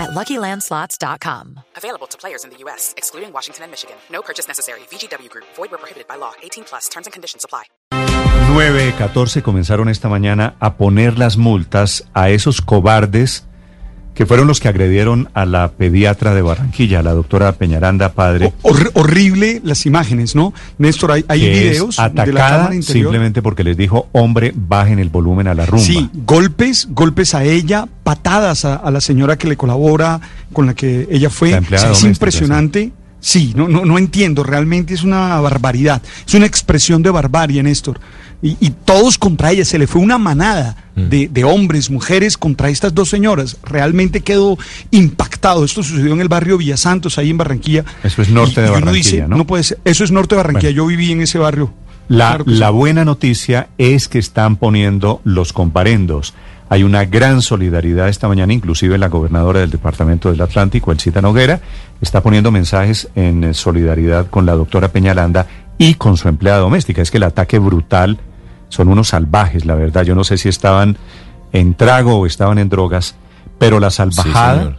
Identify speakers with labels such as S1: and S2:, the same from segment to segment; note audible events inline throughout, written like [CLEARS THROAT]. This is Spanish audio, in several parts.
S1: at LuckyLandSlots.com.
S2: Available to players in the U.S., excluding Washington and Michigan. No purchase necessary. VGW Group. Void where prohibited by law. 18 plus. Terms and conditions apply.
S3: 9, 14 comenzaron esta mañana a poner las multas a esos cobardes que fueron los que agredieron a la pediatra de Barranquilla, la doctora Peñaranda Padre.
S4: Hor- horrible las imágenes, ¿no? Néstor, hay, hay videos de la
S3: atacada
S4: cámara interior.
S3: simplemente porque les dijo, hombre, bajen el volumen a la rumba.
S4: Sí, golpes, golpes a ella, patadas a, a la señora que le colabora, con la que ella fue. O sea, es impresionante. Sí, no, no, no entiendo, realmente es una barbaridad. Es una expresión de barbarie, Néstor. Y, y todos contra ella, se le fue una manada
S3: Mm.
S4: de, de hombres, mujeres contra estas dos señoras. Realmente quedó impactado. Esto sucedió en el barrio Villasantos, ahí en Barranquilla.
S3: Eso es norte
S4: Y-
S3: de
S4: y
S3: Barranquilla,
S4: dice,
S3: ¿no?
S4: puede ser. Eso es norte de Barranquilla.
S3: Bueno.
S4: Yo viví en ese barrio.
S3: La,
S4: Claro
S3: la
S4: sí.
S3: buena noticia es que están poniendo los comparendos. Hay una gran solidaridad esta mañana, inclusive la gobernadora del Departamento del Atlántico, Elcita Noguera, está poniendo mensajes en solidaridad con la doctora Peñalanda y con su empleada doméstica. Es que el ataque brutal son unos salvajes, la verdad. Yo no sé si estaban en trago o estaban en drogas, pero la salvajada.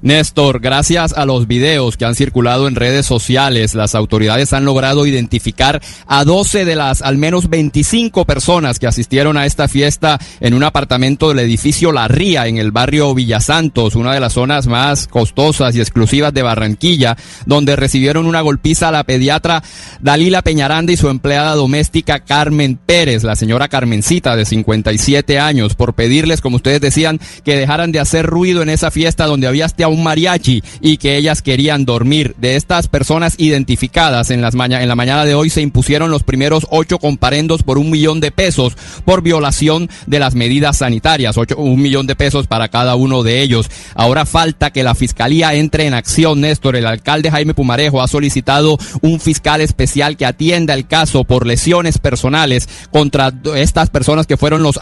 S5: Néstor, gracias a los videos que han circulado en redes sociales, las autoridades han logrado identificar a 12 de las al menos 25 personas que asistieron a esta fiesta en un apartamento del edificio La Ría en el barrio Villasantos, una de las zonas más costosas y exclusivas de Barranquilla, donde recibieron una golpiza a la pediatra Dalila Peñaranda y su empleada doméstica Carmen Pérez, la señora Carmencita de 57 años, por pedirles, como ustedes decían, que dejaran de hacer ruido en esa fiesta donde había un mariachi y que ellas querían dormir. De estas personas identificadas en, las maña- en la mañana de hoy se impusieron los primeros ocho comparendos por un millón de pesos por violación de las medidas sanitarias, ocho, un millón de pesos para cada uno de ellos. Ahora falta que la fiscalía entre en acción, Néstor. El alcalde Jaime Pumarejo ha solicitado un fiscal especial que atienda el caso por lesiones personales contra estas personas que fueron los,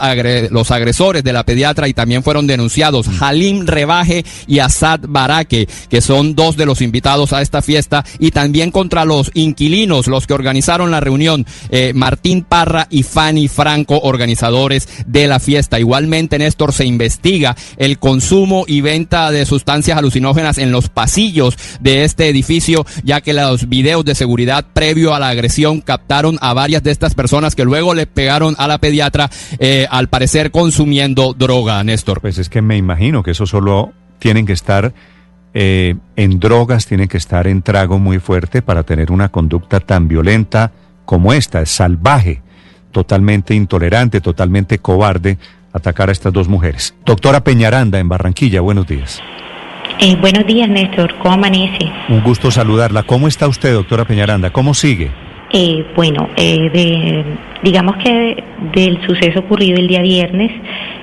S5: los agresores de la pediatra y también fueron denunciados. Halim Rebaje y Asad Baraque, que son dos de los invitados a esta fiesta, y también contra los inquilinos, los que organizaron la reunión, eh, Martín Parra y Fanny Franco, organizadores de la fiesta. Igualmente, Néstor, se investiga el consumo y venta de sustancias alucinógenas en los pasillos de este edificio, ya que los videos de seguridad previo a la agresión captaron a varias de estas personas que luego le pegaron a la pediatra, eh, al parecer consumiendo droga, Néstor.
S3: Pues es que me imagino que eso solo tienen que estar eh, en drogas, tienen que estar en trago muy fuerte para tener una conducta tan violenta como esta, es salvaje, totalmente intolerante, totalmente cobarde atacar a estas dos mujeres. Doctora Peñaranda en Barranquilla, buenos días.
S6: Eh, buenos días, Néstor. ¿Cómo amanece?
S3: Un gusto saludarla. ¿Cómo está usted, doctora Peñaranda? ¿Cómo sigue?
S6: Eh, bueno, eh, de- digamos que del suceso ocurrido el día viernes,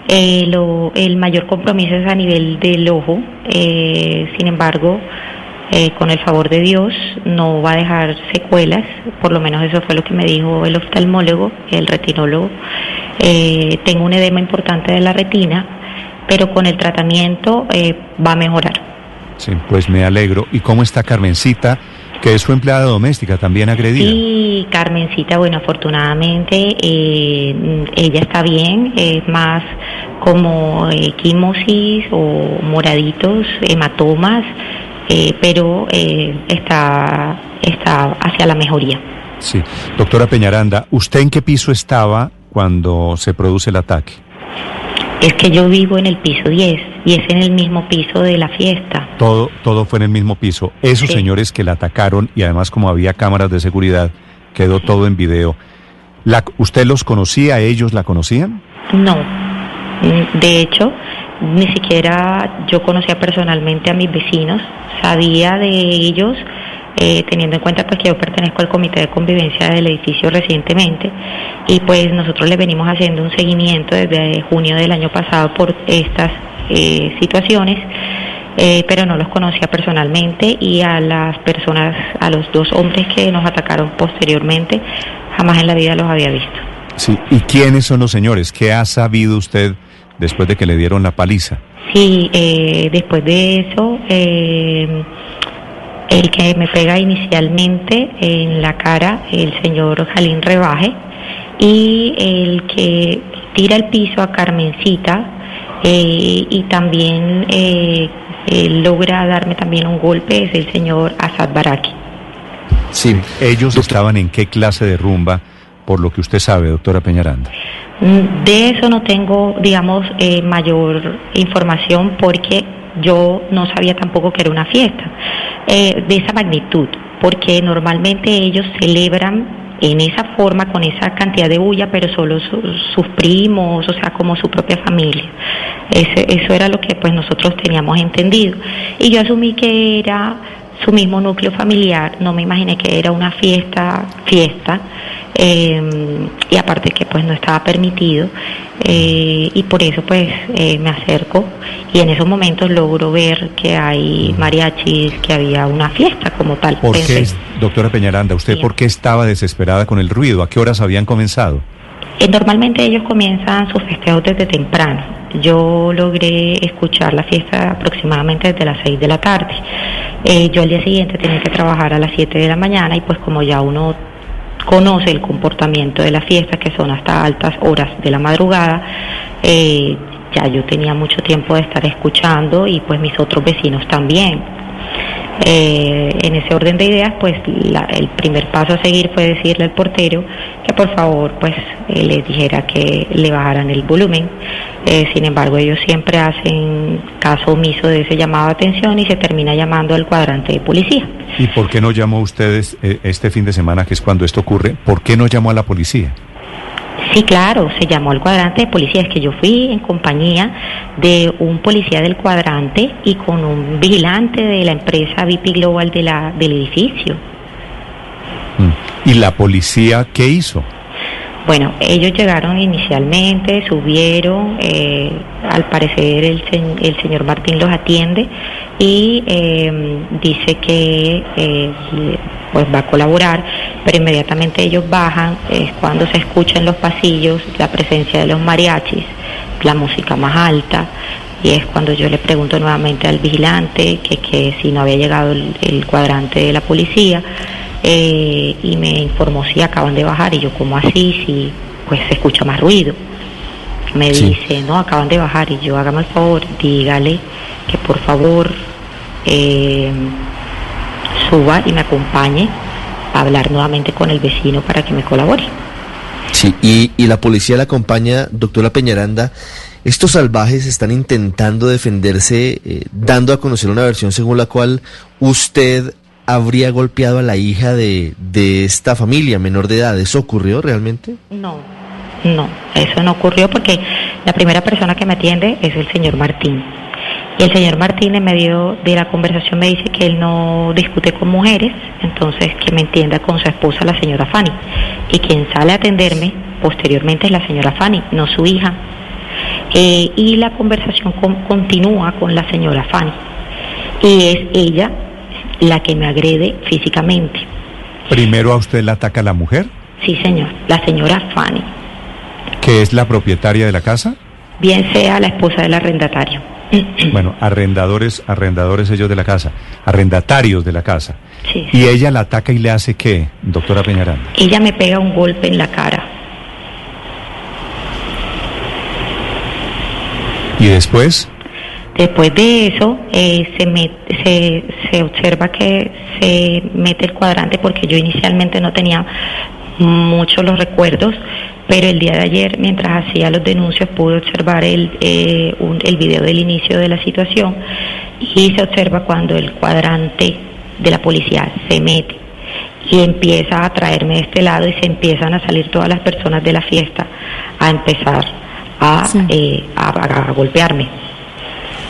S6: eh, lo- el mayor compromiso es a nivel del ojo. eh, sin embargo, eh, con el favor de Dios, no va a dejar secuelas. Por lo menos eso fue lo que me dijo el oftalmólogo, el retinólogo. Tengo un edema importante de la retina, pero con el tratamiento va a mejorar.
S3: Sí, pues me alegro. ¿Y cómo está Carmencita, que es su empleada doméstica, también agredida?
S6: Sí, Carmencita, bueno, afortunadamente eh, ella está bien, es más como eh, quimosis o moraditos, hematomas, eh, pero eh, está, está hacia la mejoría.
S3: Sí. Doctora Peñaranda, ¿usted en qué piso estaba cuando se produce el ataque?
S6: Es que yo vivo en el piso 10 y es en el mismo piso de la fiesta.
S3: Todo, todo fue en el mismo piso. Esos
S6: Sí.
S3: señores que la atacaron y además como había cámaras de seguridad, quedó todo en video. La, ¿Usted los conocía? ¿Ellos la conocían?
S6: No. Mm, De hecho, ni siquiera yo conocía personalmente a mis vecinos, sabía de ellos, eh, teniendo en cuenta pues que yo pertenezco al comité de convivencia del edificio recientemente y pues nosotros le venimos haciendo un seguimiento desde junio del año pasado por estas eh, situaciones. eh, pero no los conocía personalmente y a las personas, a los dos hombres que nos atacaron posteriormente, jamás en la vida los había visto.
S3: Sí. ¿Y quiénes son los señores? ¿Qué ha sabido usted después de que le dieron la paliza?
S6: Sí, eh, después de eso, eh, el que me pega inicialmente en la cara, el señor Jalín Rebaje, y el que tira el piso a Carmencita, eh, y también eh, logra darme también un golpe, es el señor Asad Baraki.
S3: Sí. ¿Ellos estaban en qué clase de rumba, por lo que usted sabe, doctora Peñaranda?
S6: Mm, De eso no tengo, digamos, eh, mayor información porque yo no sabía tampoco que era una fiesta eh, de esa magnitud, porque normalmente ellos celebran en esa forma, con esa cantidad de bulla, pero solo su- sus primos, o sea, como su propia familia. Ese- eso era lo que pues nosotros teníamos entendido. Y yo asumí que era su mismo núcleo familiar, no me imaginé que era una fiesta, fiesta, eh, y aparte que pues no estaba permitido, eh, y por eso pues eh, me acerco y en esos momentos logro ver que hay mariachis, que había una fiesta como tal.
S3: ¿Por qué, doctora Peñaranda, usted
S6: Sí.
S3: por qué estaba desesperada con el ruido? ¿A qué horas habían comenzado?
S6: Eh, Normalmente ellos comienzan sus festejos desde temprano. Yo logré escuchar la fiesta aproximadamente desde las 6 de la tarde. Eh, yo al día siguiente tenía que trabajar a las 7 de la mañana y pues como ya uno conoce el comportamiento de la fiesta, que son hasta altas horas de la madrugada, eh, ya yo tenía mucho tiempo de estar escuchando y pues mis otros vecinos también. Eh, en ese orden de ideas, pues la- el primer paso a seguir fue decirle al portero que por favor pues eh, les dijera que le bajaran el volumen. Eh, sin embargo, ellos siempre hacen caso omiso de ese llamado de atención y se termina llamando al cuadrante de policía.
S3: ¿Y por qué no llamó ustedes eh, este fin de semana, que es cuando esto ocurre? ¿Por qué no llamó a la policía?
S6: Sí, claro, se llamó al cuadrante de policía. Es que yo fui en compañía de un policía del cuadrante y con un vigilante de la empresa VIP Global de la, del edificio.
S3: Mm. ¿Y la policía qué hizo?
S6: Bueno, ellos llegaron inicialmente, subieron, eh, al parecer el, el señor Martín los atiende y eh, dice que eh, pues va a colaborar, pero inmediatamente ellos bajan, es cuando se escucha en los pasillos la presencia de los mariachis, la música más alta, y es cuando yo le pregunto nuevamente al vigilante que, que si no había llegado el, el cuadrante de la policía eh, y me informó si acaban de bajar y yo como así, si pues se escucha más ruido. Me
S3: Sí.
S6: dice, no, acaban de bajar y yo hágame el favor, dígale que por favor eh, suba y me acompañe a hablar nuevamente con el vecino para que me colabore.
S7: Sí, y, y la policía la acompaña, doctora Peñaranda. Estos salvajes están intentando defenderse, eh, dando a conocer una versión según la cual usted habría golpeado a la hija de, de esta familia menor de edad. ¿Eso ocurrió realmente?
S6: No, no, eso no ocurrió porque la primera persona que me atiende es el señor Martín. Y el señor Martín en medio de la conversación me dice que él no discute con mujeres, entonces que me entienda con su esposa, la señora Fanny. Y quien sale a atenderme posteriormente es la señora Fanny, no su hija. Eh, y la conversación con- continúa con la señora Fanny. Y es ella la que me agrede físicamente.
S3: Primero a usted la ataca la mujer,
S6: Sí, señor, la señora Fanny.
S3: que es la propietaria de la casa.
S6: Bien sea la esposa del arrendatario. [CLEARS THROAT]
S3: Bueno, arrendadores, arrendadores ellos de la casa, arrendatarios de la casa.
S6: Sí.
S3: Y ella la ataca y le hace qué, doctora Peñaranda.
S6: Ella me pega un golpe en la cara.
S3: Y después,
S6: Después de eso, eh, se, met- se, se observa que se mete el cuadrante porque yo inicialmente no tenía mucho los recuerdos, pero el día de ayer, mientras hacía los denuncios, pude observar el, eh, un- el video del inicio de la situación y se observa cuando el cuadrante de la policía se mete y empieza a traerme de este lado y se empiezan a salir todas las personas de la fiesta a empezar a,
S8: Sí.
S6: eh, a- a- a golpearme.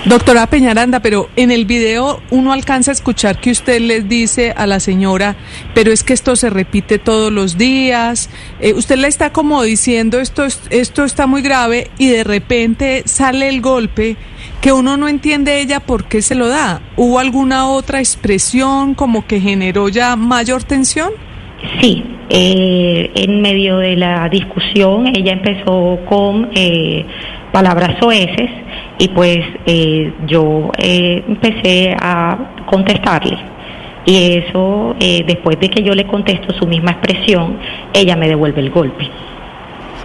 S8: Doctora Peñaranda, pero en el video uno alcanza a escuchar que usted les dice a la señora, pero es que esto se repite todos los días. Eh, usted le está como diciendo esto, es- esto está muy grave y de repente sale el golpe que uno no entiende ella por qué se lo da. ¿Hubo alguna otra expresión como que generó ya mayor tensión?
S6: Sí, eh, en medio de la discusión ella empezó con eh, palabras soeces y pues eh, yo eh, empecé a contestarle. Y eso, eh, después de que yo le contesto su misma expresión, ella me devuelve el golpe.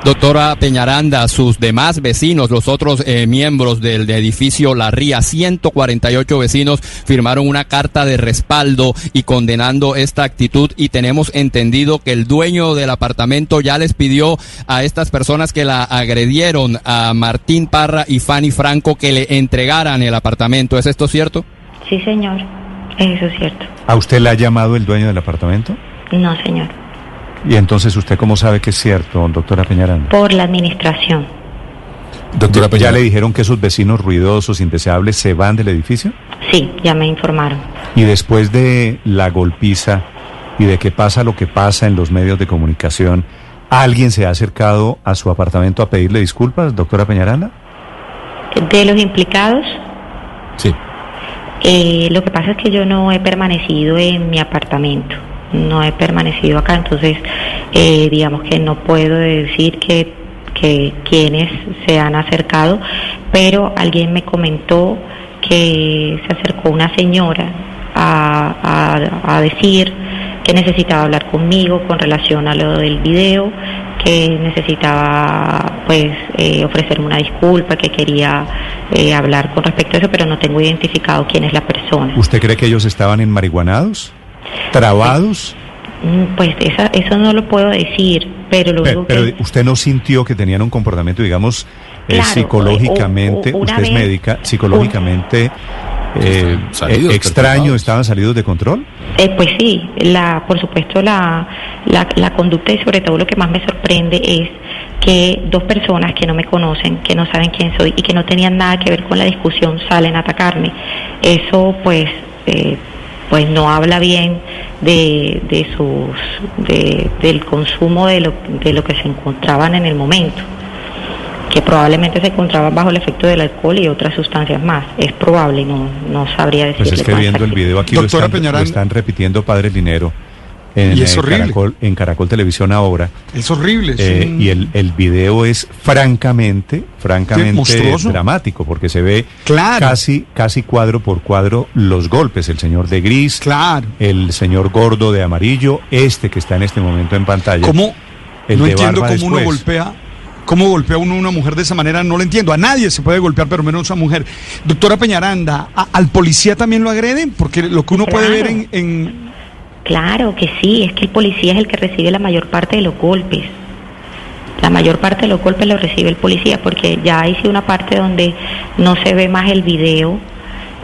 S5: Doctora Peñaranda, sus demás vecinos, los otros eh, miembros del edificio La Ría, 148 vecinos firmaron una carta de respaldo y condenando esta actitud y tenemos entendido que el dueño del apartamento ya les pidió a estas personas que la agredieron, a Martín Parra y Fanny Franco, que le entregaran el apartamento. ¿Es esto cierto?
S6: Sí, señor, eso es cierto.
S3: ¿A usted le ha llamado el dueño del apartamento?
S6: No, señor,
S3: Y entonces, ¿usted cómo sabe que es cierto, doctora Peñaranda?
S6: por la administración.
S3: Doctora ¿Ya le dijeron que esos vecinos ruidosos, indeseables, se van del edificio?
S6: Sí, ya me informaron.
S3: Y después de la golpiza y de que pasa lo que pasa en los medios de comunicación, ¿alguien se ha acercado a su apartamento a pedirle disculpas, doctora Peñaranda?
S6: De los implicados,
S3: Sí.
S6: Eh, lo que pasa es que yo no he permanecido en mi apartamento, no he permanecido acá, entonces eh, digamos que no puedo decir que, que quienes se han acercado, pero alguien me comentó que se acercó una señora a, a- decir que necesitaba hablar conmigo con relación a lo del video, que necesitaba pues eh, ofrecerme una disculpa, que quería eh, hablar con respecto a eso, pero no tengo identificado quién es la persona.
S3: ¿Usted cree que ellos estaban enmarihuanados? ¿Trabados?
S6: Mm, Pues esa, eso no lo puedo decir, pero lo
S3: Pero,
S6: que...
S3: usted no sintió que tenían un comportamiento, digamos, eh, psicológicamente,
S6: o- o- una
S3: usted es médica, psicológicamente eh,
S9: salidos,
S3: eh, extraño, estaban salidos de control?
S6: Eh, pues sí, la, por supuesto la, la, la conducta y sobre todo lo que más me sorprende es que dos personas que no me conocen, que no saben quién soy y que no tenían nada que ver con la discusión salen a atacarme. Eso pues eh, pues no habla bien de, de sus de, del consumo de lo, de lo que se encontraban en el momento que probablemente se encontraban bajo el efecto del alcohol y otras sustancias más. Es probable, no, no sabría decirle.
S3: Pues es que viendo el video aquí lo
S4: Doctora
S3: están, lo
S4: Peñaranda.
S3: están repitiendo Padre Linero en,
S4: Y es horrible.
S3: Caracol, en Caracol Televisión ahora.
S4: Es horrible. es
S3: Eh,
S4: un-
S3: y el, el video es francamente, francamente dramático, porque se ve
S4: Claro.
S3: casi, casi cuadro por cuadro los golpes. El señor de gris,
S4: Claro.
S3: el señor gordo de amarillo, este que está en este momento en pantalla.
S4: ¿Cómo?
S3: El
S4: no
S3: de
S4: entiendo cómo uno golpea. ¿Cómo golpea uno a una mujer de esa manera? No lo entiendo. A nadie se puede golpear, pero menos a una mujer. Doctora Peñaranda, ¿a- ¿al policía también lo agreden? Porque lo que uno puede ver en, en-
S6: Claro que sí, es que el policía es el que recibe la mayor parte de los golpes. La mayor parte de los golpes los recibe el policía porque ya sí una parte donde no se ve más el video,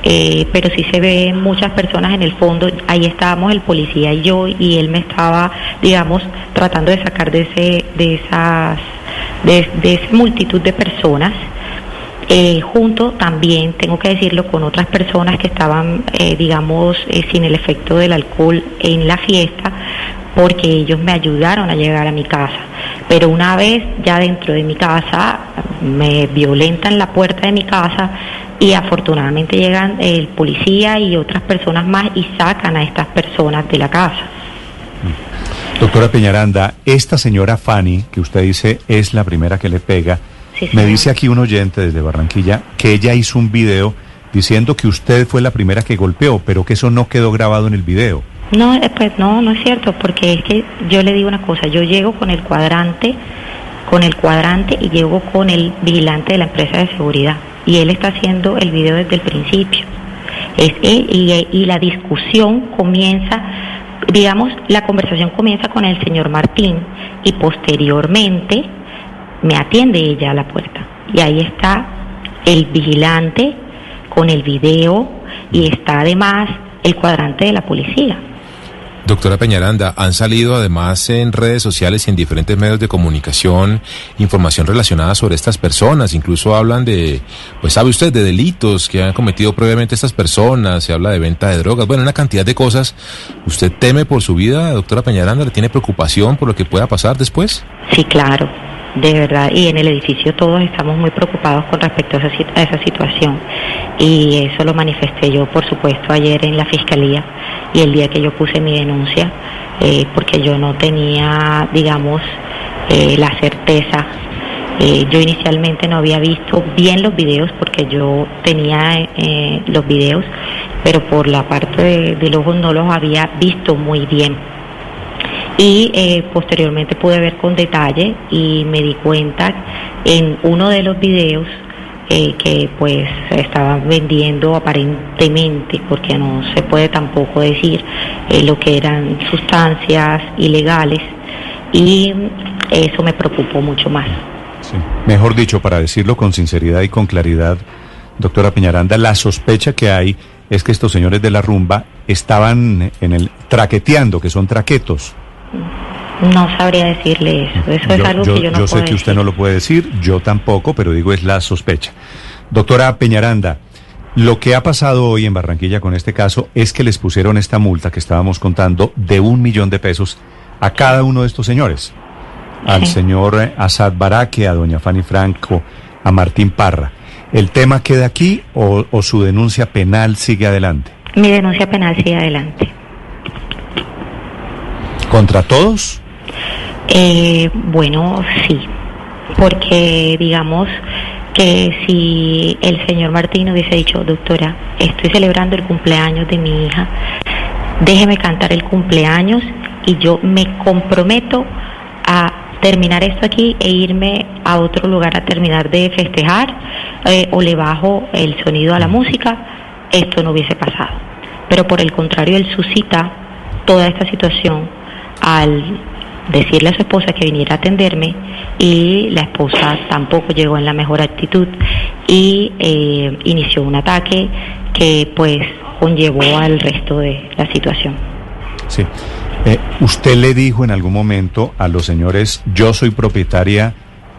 S6: eh, pero sí se ve muchas personas en el fondo. Ahí estábamos el policía y yo y él me estaba, digamos, tratando de sacar de ese, de esas, de esa multitud de personas. Eh, junto también, tengo que decirlo, con otras personas que estaban, eh, digamos, eh, sin el efecto del alcohol en la fiesta, porque ellos me ayudaron a llegar a mi casa. Pero una vez ya dentro de mi casa, me violentan la puerta de mi casa y afortunadamente llegan el policía y otras personas más y sacan a estas personas de la casa.
S3: Doctora Peñaranda, esta señora Fanny, que usted dice es la primera que le pega,
S6: Sí,
S3: me dice aquí un oyente desde Barranquilla que ella hizo un video diciendo que usted fue la primera que golpeó, pero que eso no quedó grabado en el video.
S6: No, eh, pues no, no es cierto, porque es que yo le digo una cosa, yo llego con el cuadrante, con el cuadrante y llego con el vigilante de la empresa de seguridad y él está haciendo el video desde el principio. Es él y, y la discusión comienza digamos, la conversación comienza con el señor Martín y posteriormente me atiende ella a la puerta. Y ahí está el vigilante con el video y está además el cuadrante de la policía.
S9: Doctora Peñaranda, han salido además en redes sociales y en diferentes medios de comunicación información relacionada sobre estas personas. Incluso hablan de, pues sabe usted, de delitos que han cometido previamente estas personas. Se habla de venta de drogas. Bueno, una cantidad de cosas. ¿Usted teme por su vida, doctora Peñaranda? ¿Le tiene preocupación por lo que pueda pasar después?
S6: Sí, claro de verdad, y en el edificio todos estamos muy preocupados con respecto a esa, a esa, situación. Y eso lo manifesté yo, por supuesto, ayer en la fiscalía y el día que yo puse mi denuncia, eh, porque yo no tenía, digamos, eh, la certeza. Eh, yo inicialmente no había visto bien los videos porque yo tenía eh, los videos, pero por la parte de, ojo no los había visto muy bien y eh, posteriormente pude ver con detalle y me di cuenta en uno de los videos eh, que pues estaban vendiendo aparentemente porque no se puede tampoco decir eh, lo que eran sustancias ilegales. Y eso me preocupó mucho más.
S3: Mejor dicho, para decirlo con sinceridad y con claridad, doctora Peñaranda, la sospecha que hay es que estos señores de la rumba estaban en el traqueteando, que son traquetos,
S6: no sabría decirle eso. Eso es algo
S3: yo,
S6: que yo no
S3: Yo sé
S6: puedo
S3: que usted
S6: decir.
S3: no lo puede decir, yo tampoco, pero digo es la sospecha. Doctora Peñaranda, lo que ha pasado hoy en Barranquilla con este caso es que les pusieron esta multa que estábamos contando de un millón de pesos a cada uno de estos señores. Al
S6: Sí.
S3: señor eh, Asad Baraque, a doña Fanny Franco, a Martín Parra. ¿El tema queda aquí o, o su denuncia penal sigue adelante?
S6: Mi denuncia penal sigue adelante.
S3: ¿Contra todos?
S6: Eh, bueno, sí, porque digamos que si el señor Martín hubiese dicho, doctora, estoy celebrando el cumpleaños de mi hija, déjeme cantar el cumpleaños y yo me comprometo a terminar esto aquí e irme a otro lugar a terminar de festejar eh, o le bajo el sonido a la música, esto no hubiese pasado. Pero por el contrario, él suscita toda esta situación al decirle a su esposa que viniera a atenderme y la esposa tampoco llegó en la mejor actitud y eh, inició un ataque que pues conllevó al resto de la situación.
S3: Sí. Eh, ¿Usted le dijo en algún momento a los señores, yo soy propietaria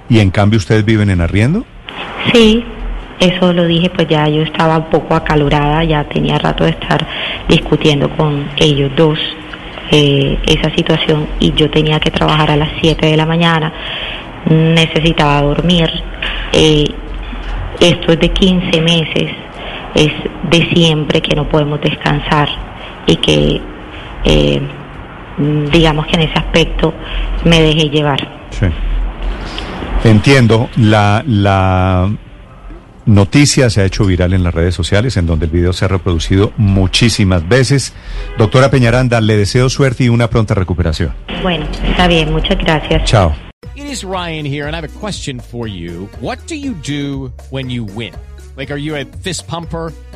S3: y en cambio ustedes viven en arriendo?
S6: Sí, eso lo dije, pues ya yo estaba un poco acalorada, ya tenía rato de estar discutiendo con ellos dos eh, esa situación y yo tenía que trabajar a las 7 de la mañana, necesitaba dormir, eh, esto es de 15 meses, es de siempre que no podemos descansar y que eh, digamos que en ese aspecto me dejé llevar.
S3: Entiendo, la, la noticia se ha hecho viral en las redes sociales, en donde el video se ha reproducido muchísimas veces. Doctora Peñaranda, le deseo suerte y una pronta recuperación.
S6: Bueno, está bien, muchas gracias.
S3: Chao.
S10: It is Ryan here, and I have a question for you. What do you do when you win? Like, are you a fist pumper?